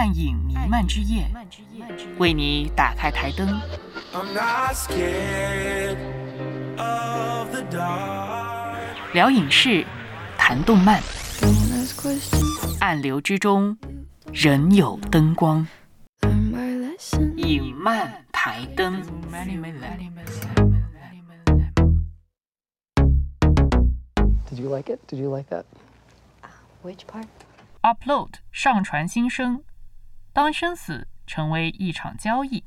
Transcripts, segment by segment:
暗影弥漫之夜，为你打开台灯。聊影视，谈动漫，暗流之中仍有灯光。影漫台灯。Did you like it? Did you like that? Which part? Upload 上传新生，当生死成为一场交易。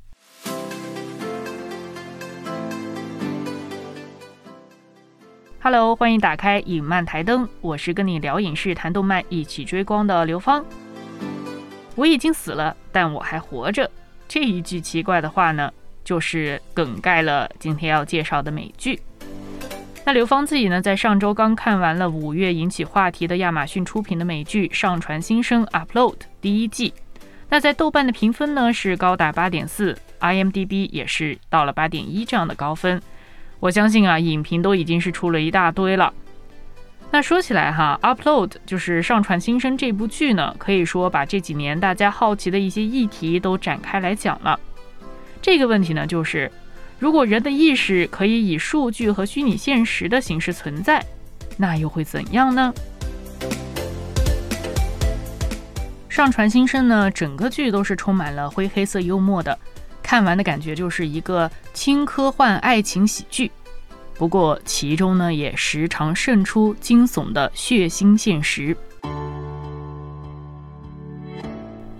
Hello，欢迎打开影漫台灯，我是跟你聊影视、谈动漫、一起追光的刘芳。我已经死了，但我还活着。这一句奇怪的话呢，就是梗概了今天要介绍的美剧。那刘芳自己呢，在上周刚看完了五月引起话题的亚马逊出品的美剧《上传新生》（Upload） 第一季。那在豆瓣的评分呢是高达八点四，IMDB 也是到了八点一这样的高分。我相信啊，影评都已经是出了一大堆了。那说起来哈，《Upload》就是《上传新生》这部剧呢，可以说把这几年大家好奇的一些议题都展开来讲了。这个问题呢，就是。如果人的意识可以以数据和虚拟现实的形式存在，那又会怎样呢？上传新生呢，整个剧都是充满了灰黑色幽默的，看完的感觉就是一个轻科幻爱情喜剧。不过其中呢，也时常渗出惊悚的血腥现实。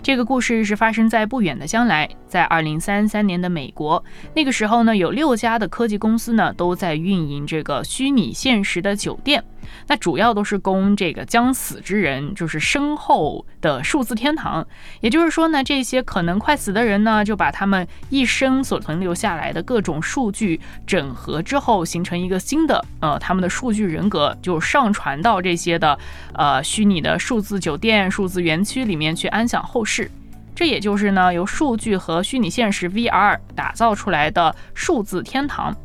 这个故事是发生在不远的将来，在二零三三年的美国。那个时候呢，有六家的科技公司呢都在运营这个虚拟现实的酒店。那主要都是供这个将死之人，就是身后的数字天堂。也就是说呢，这些可能快死的人呢，就把他们一生所存留下来的各种数据整合之后，形成一个新的呃他们的数据人格，就上传到这些的呃虚拟的数字酒店、数字园区里面去安享后世。这也就是呢，由数据和虚拟现实 VR 打造出来的数字天堂。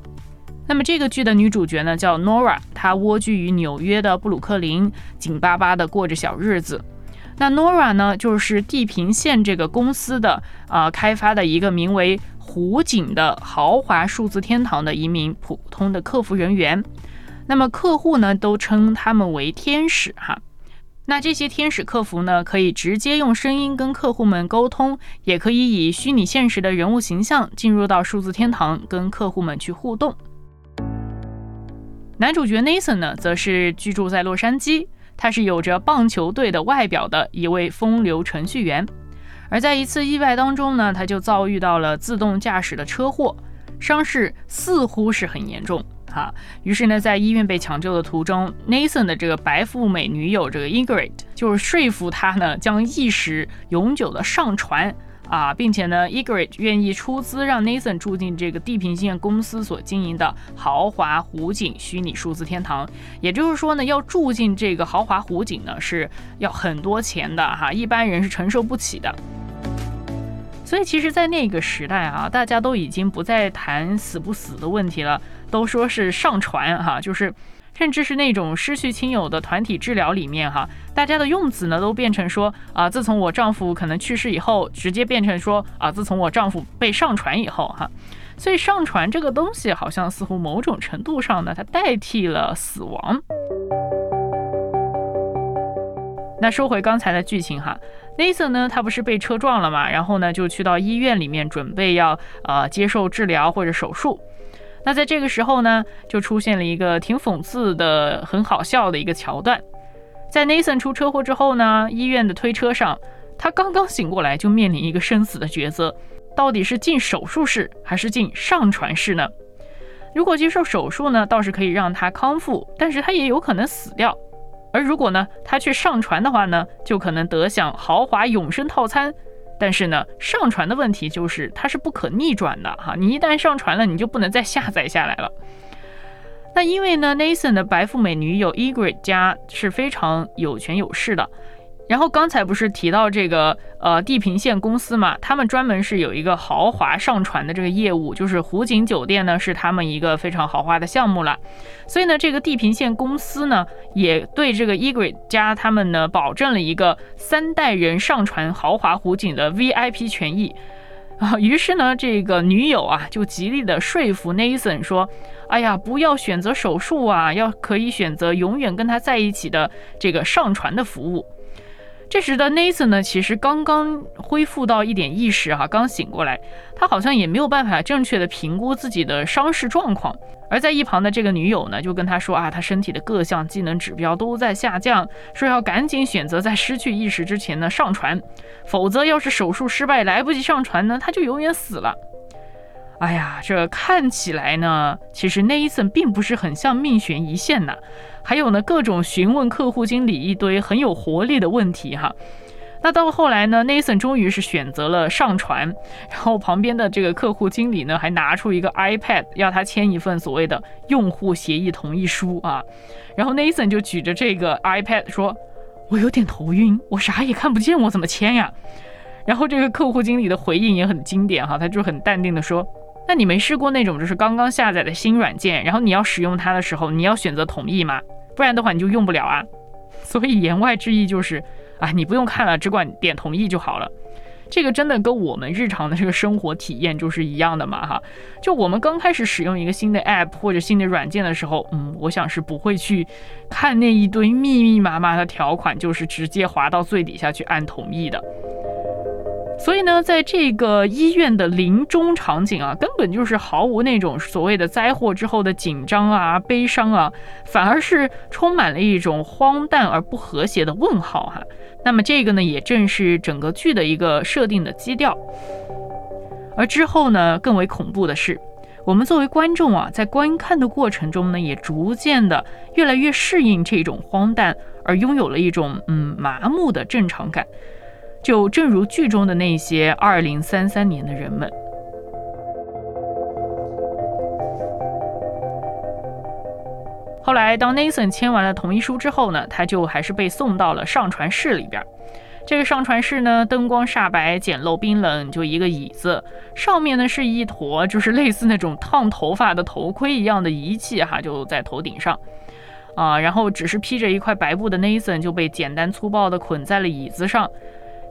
那么这个剧的女主角呢，叫 Nora，她蜗居于纽约的布鲁克林，紧巴巴的过着小日子。那 Nora 呢，就是地平线这个公司的啊开发的一个名为湖景的豪华数字天堂的一名普通的客服人员。那么客户呢，都称他们为天使哈。那这些天使客服呢，可以直接用声音跟客户们沟通，也可以以虚拟现实的人物形象进入到数字天堂，跟客户们去互动。男主角 Nathan 呢，则是居住在洛杉矶，他是有着棒球队的外表的一位风流程序员。而在一次意外当中呢，他就遭遇到了自动驾驶的车祸，伤势似乎是很严重哈。于是呢，在医院被抢救的途中，Nathan 的这个白富美女友这个 Ingrid 就是说服他呢，将意识永久的上传。啊，并且呢，Egret 愿意出资让 Nathan 住进这个地平线公司所经营的豪华湖景虚拟数字天堂。也就是说呢，要住进这个豪华湖景呢，是要很多钱的哈，一般人是承受不起的。所以其实，在那个时代啊，大家都已经不再谈死不死的问题了，都说是上传哈，就是。甚至是那种失去亲友的团体治疗里面，哈，大家的用词呢都变成说啊，自从我丈夫可能去世以后，直接变成说啊，自从我丈夫被上传以后，哈，所以上传这个东西好像似乎某种程度上呢，它代替了死亡。那说回刚才的剧情哈，Nathan 呢，他不是被车撞了嘛，然后呢就去到医院里面准备要呃接受治疗或者手术。那在这个时候呢，就出现了一个挺讽刺的、很好笑的一个桥段。在 Nathan 出车祸之后呢，医院的推车上，他刚刚醒过来，就面临一个生死的抉择：到底是进手术室还是进上传室呢？如果接受手术呢，倒是可以让他康复，但是他也有可能死掉；而如果呢，他去上传的话呢，就可能得享豪华永生套餐。但是呢，上传的问题就是它是不可逆转的哈，你一旦上传了，你就不能再下载下来了。那因为呢，Nathan 的白富美女友 Egret 家是非常有权有势的，然后刚才不是提到这个呃地平线公司嘛，他们专门是有一个豪华上船的这个业务，就是湖景酒店呢是他们一个非常豪华的项目了。所以呢，这个地平线公司呢也对这个 Egret 家他们呢保证了一个三代人上船豪华湖景的 VIP 权益啊。于是呢，这个女友啊就极力的说服 Nathan 说：“哎呀，不要选择手术啊，要可以选择永远跟他在一起的这个上船的服务。”这时的 Nathan 呢，其实刚刚恢复到一点意识哈，刚醒过来，他好像也没有办法正确的评估自己的伤势状况。而在一旁的这个女友呢，就跟他说啊，他身体的各项机能指标都在下降，说要赶紧选择在失去意识之前呢上船，否则要是手术失败来不及上船呢，他就永远死了。哎呀，这看起来呢，其实 Nathan 并不是很像命悬一线呐。还有呢，各种询问客户经理一堆很有活力的问题哈。那到后来呢，Nathan 终于是选择了上船，然后旁边的这个客户经理呢，还拿出一个 iPad 要他签一份所谓的用户协议同意书啊。然后 Nathan 就举着这个 iPad 说：“我有点头晕，我啥也看不见，我怎么签呀？”然后这个客户经理的回应也很经典哈，他就很淡定的说。那你没试过那种就是刚刚下载的新软件，然后你要使用它的时候，你要选择同意吗？不然的话你就用不了啊。所以言外之意就是，啊，你不用看了，只管点同意就好了。这个真的跟我们日常的这个生活体验就是一样的嘛，哈。就我们刚开始使用一个新的 app 或者新的软件的时候，嗯，我想是不会去看那一堆密密麻麻的条款，就是直接滑到最底下去按同意的。所以呢，在这个医院的临终场景啊，根本就是毫无那种所谓的灾祸之后的紧张啊、悲伤啊，反而是充满了一种荒诞而不和谐的问号哈。那么这个呢，也正是整个剧的一个设定的基调。而之后呢，更为恐怖的是，我们作为观众啊，在观看的过程中呢，也逐渐的越来越适应这种荒诞，而拥有了一种嗯麻木的正常感。就正如剧中的那些二零三三年的人们。后来，当 Nathan 签完了同意书之后呢，他就还是被送到了上传室里边。这个上传室呢，灯光煞白，简陋冰冷，就一个椅子，上面呢是一坨就是类似那种烫头发的头盔一样的仪器哈，就在头顶上啊。然后只是披着一块白布的 Nathan 就被简单粗暴的捆在了椅子上。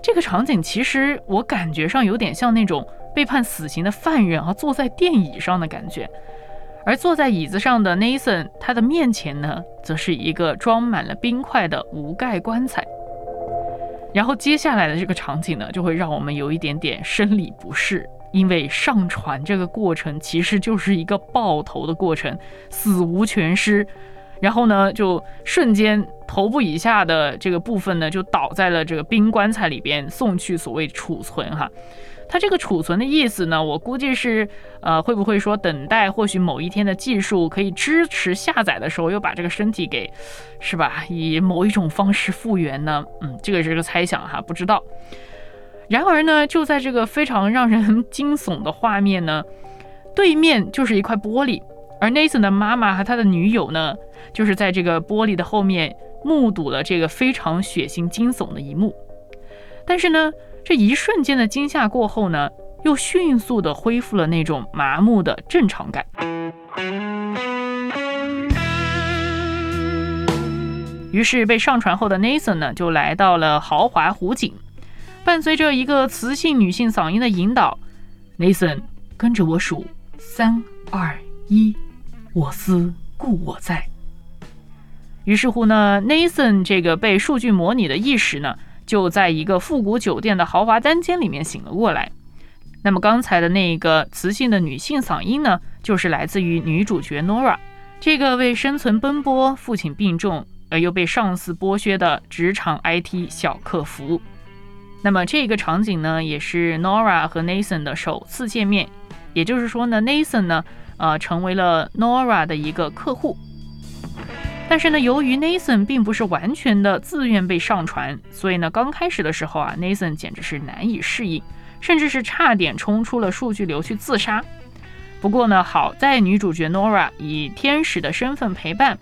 这个场景其实我感觉上有点像那种被判死刑的犯人啊，坐在电椅上的感觉。而坐在椅子上的 Nathan，他的面前呢，则是一个装满了冰块的无盖棺材。然后接下来的这个场景呢，就会让我们有一点点生理不适，因为上船这个过程其实就是一个爆头的过程，死无全尸。然后呢，就瞬间头部以下的这个部分呢，就倒在了这个冰棺材里边，送去所谓储存哈。它这个储存的意思呢，我估计是，呃，会不会说等待或许某一天的技术可以支持下载的时候，又把这个身体给，是吧？以某一种方式复原呢？嗯，这个是个猜想哈，不知道。然而呢，就在这个非常让人惊悚的画面呢，对面就是一块玻璃。而 Nathan 的妈妈和他的女友呢，就是在这个玻璃的后面目睹了这个非常血腥惊悚的一幕。但是呢，这一瞬间的惊吓过后呢，又迅速的恢复了那种麻木的正常感。于是被上传后的 Nathan 呢，就来到了豪华湖景，伴随着一个磁性女性嗓音的引导，Nathan 跟着我数三二一。我思故我在。于是乎呢，Nathan 这个被数据模拟的意识呢，就在一个复古酒店的豪华单间里面醒了过来。那么刚才的那个磁性的女性嗓音呢，就是来自于女主角 Nora，这个为生存奔波、父亲病重而又被上司剥削的职场 IT 小客服。那么这个场景呢，也是 Nora 和 Nathan 的首次见面。也就是说呢，Nathan 呢。呃，成为了 Nora 的一个客户，但是呢，由于 Nathan 并不是完全的自愿被上传，所以呢，刚开始的时候啊，Nathan 简直是难以适应，甚至是差点冲出了数据流去自杀。不过呢，好在女主角 Nora 以天使的身份陪伴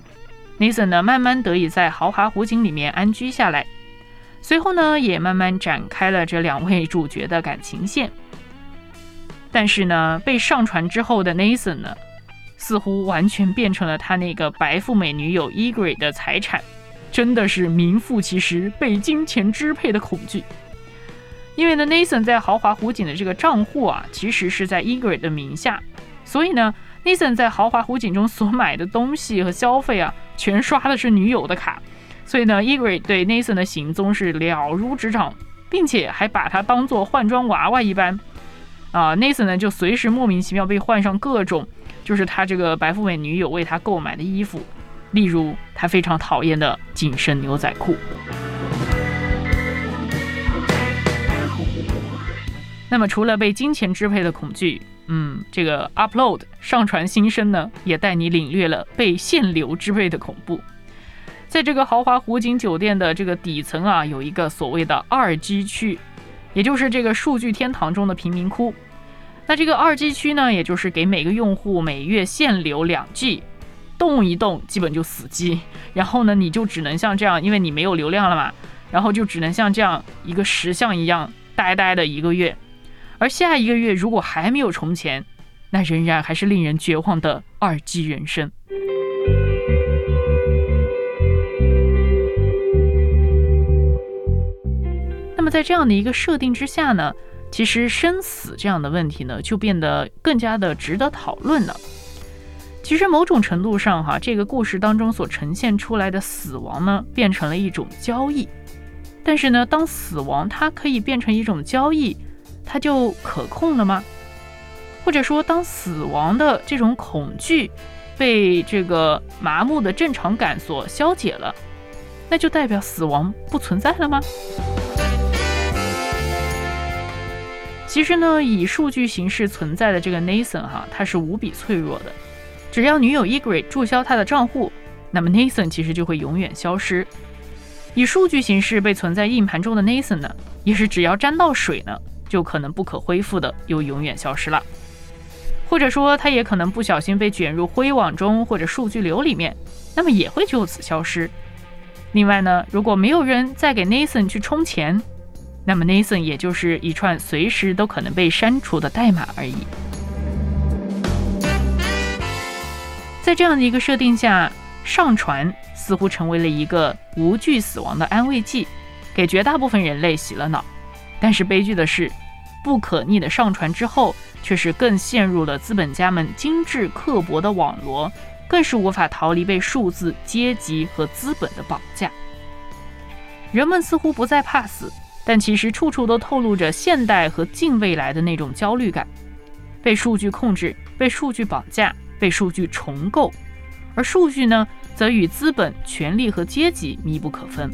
，Nathan 呢，慢慢得以在豪华湖景里面安居下来。随后呢，也慢慢展开了这两位主角的感情线。但是呢，被上传之后的 Nathan 呢，似乎完全变成了他那个白富美女友 Egret 的财产，真的是名副其实被金钱支配的恐惧。因为呢，Nathan 在豪华湖景的这个账户啊，其实是在 Egret 的名下，所以呢，Nathan 在豪华湖景中所买的东西和消费啊，全刷的是女友的卡，所以呢，Egret 对 Nathan 的行踪是了如指掌，并且还把他当做换装娃娃一般。啊，Nathan 呢就随时莫名其妙被换上各种，就是他这个白富美女友为他购买的衣服，例如他非常讨厌的紧身牛仔裤。那么除了被金钱支配的恐惧，嗯，这个 upload 上传新生呢，也带你领略了被限流支配的恐怖。在这个豪华湖景酒店的这个底层啊，有一个所谓的二 G 区，也就是这个数据天堂中的贫民窟。那这个二 G 区呢，也就是给每个用户每月限流两 G，动一动基本就死机。然后呢，你就只能像这样，因为你没有流量了嘛，然后就只能像这样一个石像一样呆呆的一个月。而下一个月如果还没有充钱，那仍然还是令人绝望的二 G 人生。那么在这样的一个设定之下呢？其实生死这样的问题呢，就变得更加的值得讨论了。其实某种程度上，哈，这个故事当中所呈现出来的死亡呢，变成了一种交易。但是呢，当死亡它可以变成一种交易，它就可控了吗？或者说，当死亡的这种恐惧被这个麻木的正常感所消解了，那就代表死亡不存在了吗？其实呢，以数据形式存在的这个 Nathan 哈，他是无比脆弱的。只要女友 Egret 注销他的账户，那么 Nathan 其实就会永远消失。以数据形式被存在硬盘中的 Nathan 呢，也是只要沾到水呢，就可能不可恢复的又永远消失了。或者说，他也可能不小心被卷入灰网中或者数据流里面，那么也会就此消失。另外呢，如果没有人再给 Nathan 去充钱，那么 Nathan 也就是一串随时都可能被删除的代码而已。在这样的一个设定下，上传似乎成为了一个无惧死亡的安慰剂，给绝大部分人类洗了脑。但是悲剧的是，不可逆的上传之后，却是更陷入了资本家们精致刻薄的网罗，更是无法逃离被数字、阶级和资本的绑架。人们似乎不再怕死。但其实处处都透露着现代和近未来的那种焦虑感，被数据控制，被数据绑架，被数据重构，而数据呢，则与资本、权力和阶级密不可分。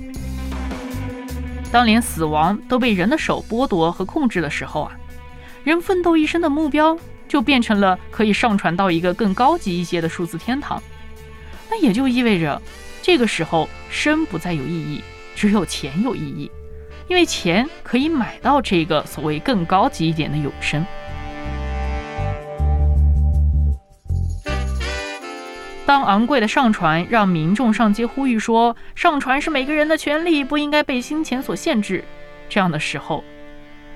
当连死亡都被人的手剥夺和控制的时候啊，人奋斗一生的目标就变成了可以上传到一个更高级一些的数字天堂。那也就意味着，这个时候生不再有意义，只有钱有意义。因为钱可以买到这个所谓更高级一点的永生。当昂贵的上传让民众上街呼吁说上传是每个人的权利，不应该被金钱所限制，这样的时候，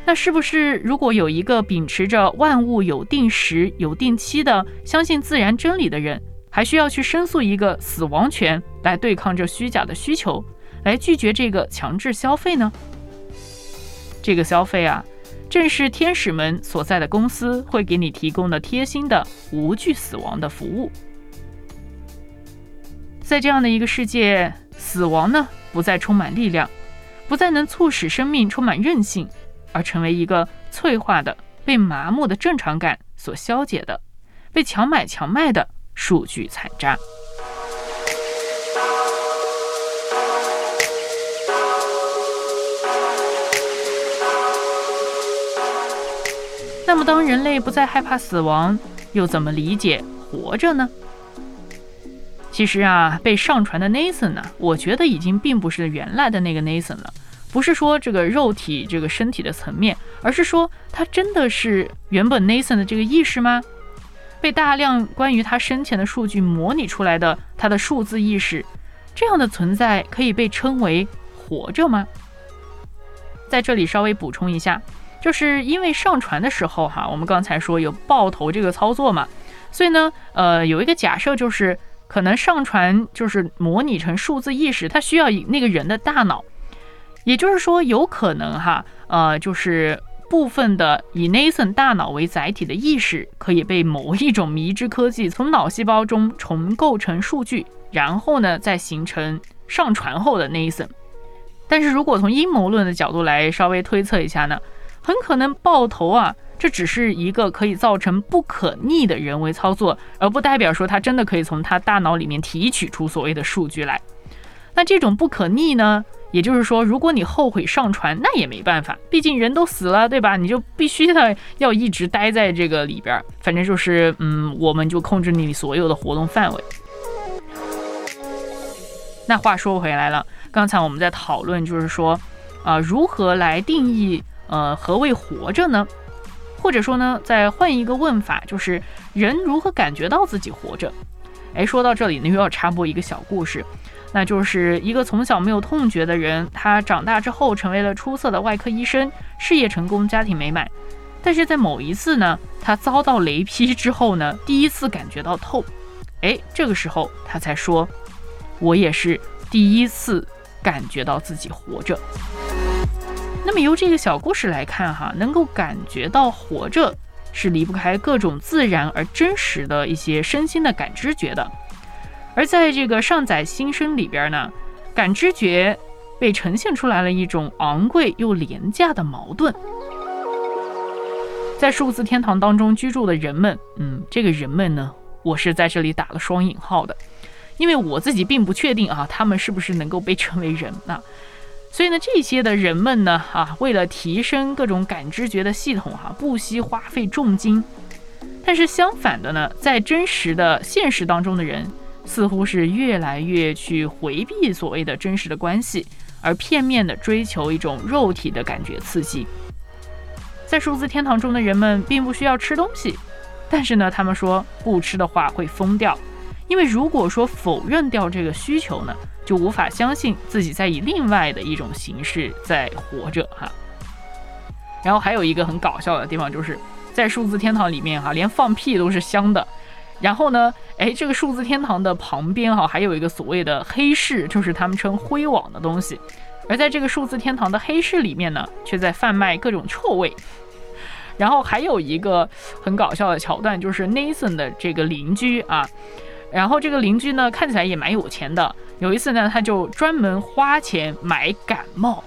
那是不是如果有一个秉持着万物有定时、有定期的相信自然真理的人，还需要去申诉一个死亡权来对抗这虚假的需求，来拒绝这个强制消费呢？这个消费啊，正是天使们所在的公司会给你提供的贴心的无惧死亡的服务。在这样的一个世界，死亡呢不再充满力量，不再能促使生命充满韧性，而成为一个脆化的、被麻木的正常感所消解的、被强买强卖的数据残渣。那么，当人类不再害怕死亡，又怎么理解活着呢？其实啊，被上传的 Nathan 呢，我觉得已经并不是原来的那个 Nathan 了。不是说这个肉体、这个身体的层面，而是说他真的是原本 Nathan 的这个意识吗？被大量关于他生前的数据模拟出来的他的数字意识，这样的存在可以被称为活着吗？在这里稍微补充一下，就是因为上传的时候哈，我们刚才说有爆头这个操作嘛，所以呢，呃，有一个假设就是可能上传就是模拟成数字意识，它需要那个人的大脑，也就是说有可能哈，呃，就是部分的以 Nathan 大脑为载体的意识可以被某一种迷之科技从脑细胞中重构成数据，然后呢再形成上传后的 Nathan。但是如果从阴谋论的角度来稍微推测一下呢，很可能爆头啊，这只是一个可以造成不可逆的人为操作，而不代表说他真的可以从他大脑里面提取出所谓的数据来。那这种不可逆呢，也就是说，如果你后悔上传，那也没办法，毕竟人都死了，对吧？你就必须的要一直待在这个里边，反正就是，嗯，我们就控制你所有的活动范围。那话说回来了。刚才我们在讨论，就是说，啊，如何来定义，呃，何谓活着呢？或者说呢，再换一个问法，就是人如何感觉到自己活着？哎，说到这里呢，又要插播一个小故事，那就是一个从小没有痛觉的人，他长大之后成为了出色的外科医生，事业成功，家庭美满。但是在某一次呢，他遭到雷劈之后呢，第一次感觉到痛，哎，这个时候他才说，我也是第一次。感觉到自己活着。那么由这个小故事来看，哈，能够感觉到活着是离不开各种自然而真实的一些身心的感知觉的。而在这个上载新生里边呢，感知觉被呈现出来了一种昂贵又廉价的矛盾。在数字天堂当中居住的人们，嗯，这个人们呢，我是在这里打了双引号的。因为我自己并不确定啊，他们是不是能够被称为人啊？所以呢，这些的人们呢，啊，为了提升各种感知觉的系统，哈，不惜花费重金。但是相反的呢，在真实的现实当中的人，似乎是越来越去回避所谓的真实的关系，而片面的追求一种肉体的感觉刺激。在数字天堂中的人们并不需要吃东西，但是呢，他们说不吃的话会疯掉。因为如果说否认掉这个需求呢，就无法相信自己在以另外的一种形式在活着哈。然后还有一个很搞笑的地方，就是在数字天堂里面哈，连放屁都是香的。然后呢，哎，这个数字天堂的旁边哈，还有一个所谓的黑市，就是他们称灰网的东西。而在这个数字天堂的黑市里面呢，却在贩卖各种臭味。然后还有一个很搞笑的桥段，就是 Nathan 的这个邻居啊。然后这个邻居呢，看起来也蛮有钱的。有一次呢，他就专门花钱买感冒，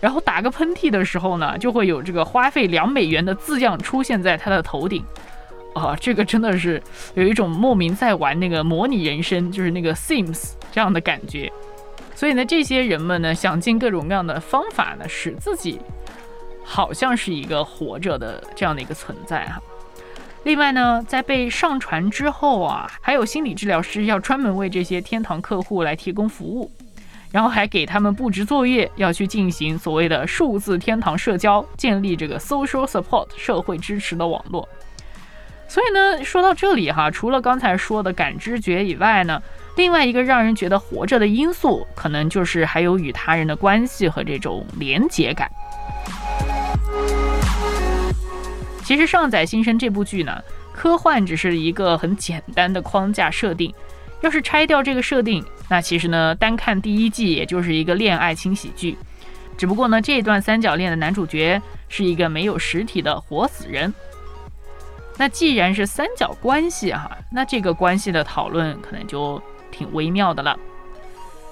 然后打个喷嚏的时候呢，就会有这个花费两美元的字样出现在他的头顶。啊，这个真的是有一种莫名在玩那个模拟人生，就是那个 Sims 这样的感觉。所以呢，这些人们呢，想尽各种各样的方法呢，使自己好像是一个活着的这样的一个存在哈。另外呢，在被上传之后啊，还有心理治疗师要专门为这些天堂客户来提供服务，然后还给他们布置作业，要去进行所谓的数字天堂社交，建立这个 social support 社会支持的网络。所以呢，说到这里哈，除了刚才说的感知觉以外呢，另外一个让人觉得活着的因素，可能就是还有与他人的关系和这种连结感。其实《上载新生》这部剧呢，科幻只是一个很简单的框架设定。要是拆掉这个设定，那其实呢，单看第一季也就是一个恋爱轻喜剧。只不过呢，这段三角恋的男主角是一个没有实体的活死人。那既然是三角关系哈，那这个关系的讨论可能就挺微妙的了。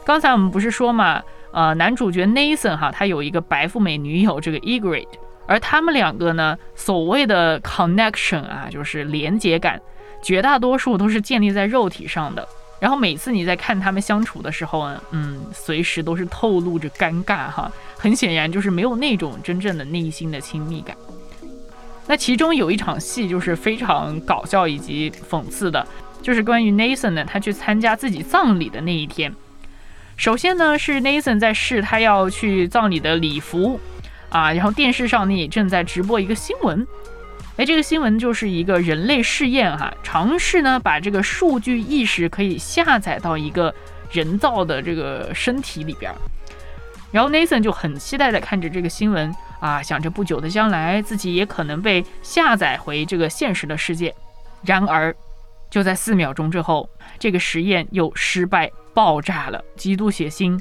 刚才我们不是说嘛，呃，男主角 Nathan 哈，他有一个白富美女友，这个 Egret。而他们两个呢，所谓的 connection 啊，就是连接感，绝大多数都是建立在肉体上的。然后每次你在看他们相处的时候呢，嗯，随时都是透露着尴尬哈。很显然就是没有那种真正的内心的亲密感。那其中有一场戏就是非常搞笑以及讽刺的，就是关于 Nathan 呢，他去参加自己葬礼的那一天。首先呢，是 Nathan 在试他要去葬礼的礼服。啊，然后电视上呢也正在直播一个新闻，哎，这个新闻就是一个人类试验哈，尝试呢把这个数据意识可以下载到一个人造的这个身体里边，然后 Nathan 就很期待的看着这个新闻啊，想着不久的将来自己也可能被下载回这个现实的世界。然而，就在四秒钟之后，这个实验又失败爆炸了，极度血腥。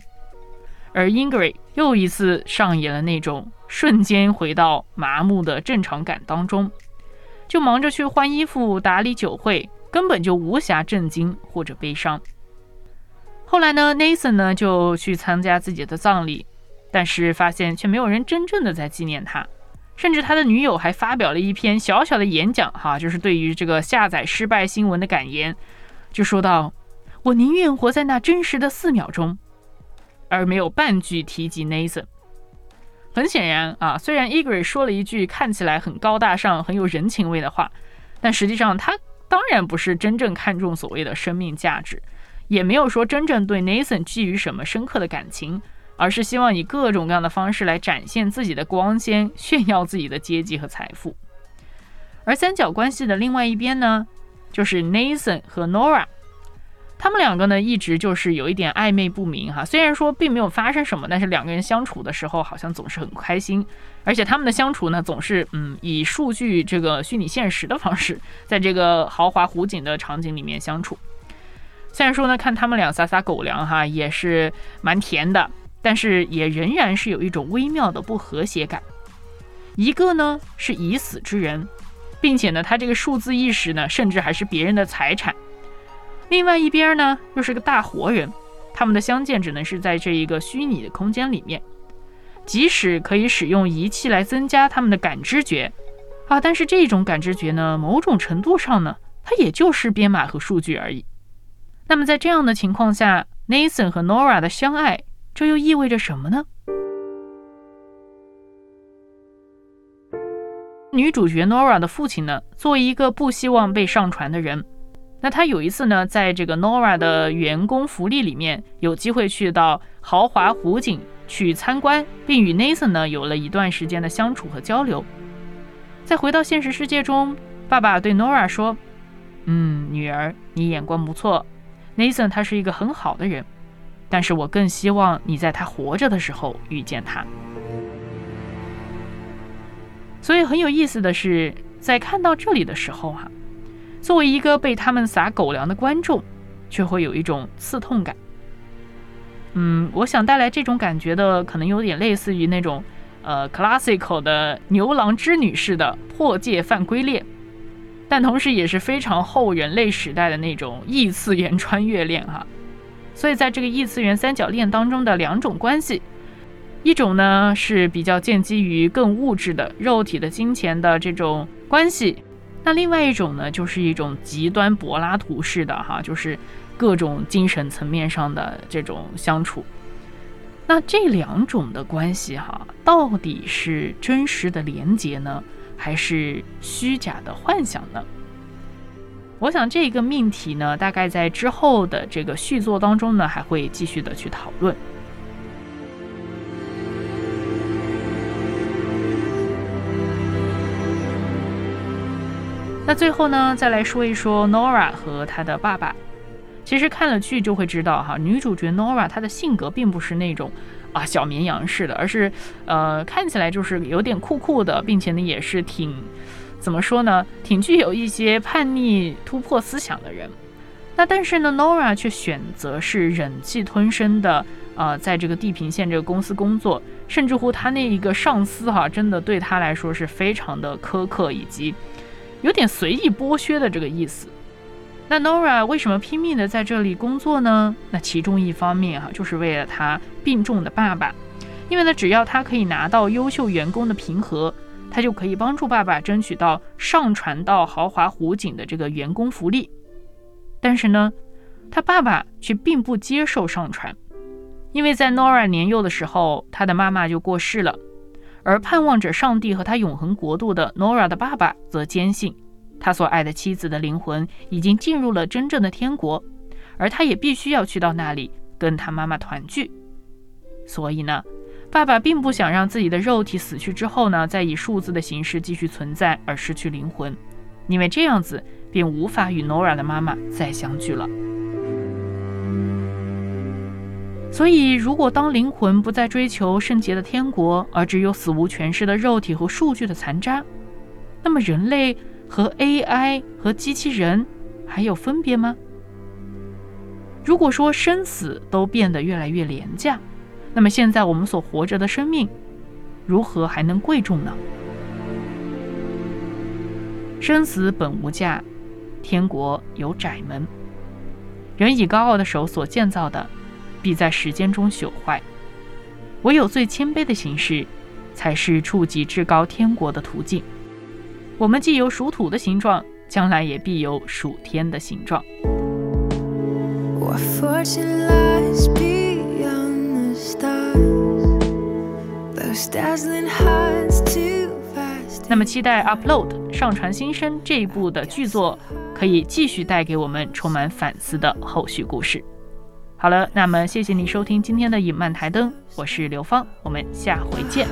而 Ingrid 又一次上演了那种瞬间回到麻木的正常感当中，就忙着去换衣服、打理酒会，根本就无暇震惊或者悲伤。后来呢，Nathan 呢就去参加自己的葬礼，但是发现却没有人真正的在纪念他，甚至他的女友还发表了一篇小小的演讲，哈，就是对于这个下载失败新闻的感言，就说到：“我宁愿活在那真实的四秒钟，而没有半句提及 Nathan。”很显然啊，虽然 Ingrid 说了一句看起来很高大上、很有人情味的话，但实际上他当然不是真正看重所谓的生命价值。也没有说真正对 Nathan 寄予什么深刻的感情，而是希望以各种各样的方式来展现自己的光鲜，炫耀自己的阶级和财富。而三角关系的另外一边呢，就是 Nathan 和 Nora，他们两个呢一直就是有一点暧昧不明哈。虽然说并没有发生什么，但是两个人相处的时候好像总是很开心，而且他们的相处呢总是嗯以数据这个虚拟现实的方式，在这个豪华湖景的场景里面相处。虽然说呢，看他们俩撒撒狗粮哈，也是蛮甜的，但是也仍然是有一种微妙的不和谐感。一个呢是已死之人，并且呢他这个数字意识呢，甚至还是别人的财产。另外一边呢又是个大活人，他们的相见只能是在这一个虚拟的空间里面。即使可以使用仪器来增加他们的感知觉啊，但是这种感知觉呢，某种程度上呢，它也就是编码和数据而已。那么在这样的情况下，Nathan 和 Nora 的相爱，这又意味着什么呢？女主角 Nora 的父亲呢，作为一个不希望被上传的人，那他有一次呢，在这个 Nora 的员工福利里面，有机会去到豪华湖景去参观，并与 Nathan 呢有了一段时间的相处和交流。再回到现实世界中，爸爸对 Nora 说：“嗯，女儿，你眼光不错。” Nathan 他是一个很好的人，但是我更希望你在他活着的时候遇见他。所以很有意思的是，在看到这里的时候哈，作为一个被他们撒狗粮的观众，却会有一种刺痛感。嗯，我想带来这种感觉的，可能有点类似于那种呃 classical 的牛郎织女式的破戒犯规恋。但同时也是非常后人类时代的那种异次元穿越恋哈，所以在这个异次元三角恋当中的两种关系，一种呢是比较建基于更物质的肉体的金钱的这种关系，那另外一种呢就是一种极端柏拉图式的哈，就是各种精神层面上的这种相处。那这两种的关系哈，到底是真实的连结呢？还是虚假的幻想呢？我想这个命题呢，大概在之后的这个续作当中呢，还会继续的去讨论。那最后呢，再来说一说 Nora 和她的爸爸。其实看了剧就会知道哈，女主角 Nora 她的性格并不是那种。啊，小绵羊似的，而是，呃，看起来就是有点酷酷的，并且呢，也是挺，怎么说呢，挺具有一些叛逆突破思想的人。那但是呢，Nora 却选择是忍气吞声的，呃，在这个地平线这个公司工作，甚至乎他那一个上司哈，真的对他来说是非常的苛刻，以及有点随意剥削的这个意思。那 Nora 为什么拼命的在这里工作呢？那其中一方面哈，就是为了他病重的爸爸，因为呢，只要他可以拿到优秀员工的评核，他就可以帮助爸爸争取到上传到豪华湖景的这个员工福利。但是呢，他爸爸却并不接受上传，因为在 Nora 年幼的时候，他的妈妈就过世了，而盼望着上帝和他永恒国度的 Nora 的爸爸则坚信。他所爱的妻子的灵魂已经进入了真正的天国，而他也必须要去到那里跟他妈妈团聚。所以呢，爸爸并不想让自己的肉体死去之后呢，再以数字的形式继续存在而失去灵魂，因为这样子便无法与 Nora 的妈妈再相聚了。所以，如果当灵魂不再追求圣洁的天国，而只有死无全尸的肉体和数据的残渣，那么人类和 AI 和机器人还有分别吗？如果说生死都变得越来越廉价，那么现在我们所活着的生命，如何还能贵重呢？生死本无价，天国有窄门。人以高傲的手所建造的。必在时间中朽坏，唯有最谦卑的形式，才是触及至高天国的途径。我们既有属土的形状，将来也必有属天的形状。那么，期待 upload 上传新生这一部的剧作，可以继续带给我们充满反思的后续故事。好了，那么谢谢你收听今天的影漫台灯，我是刘芳，我们下回见。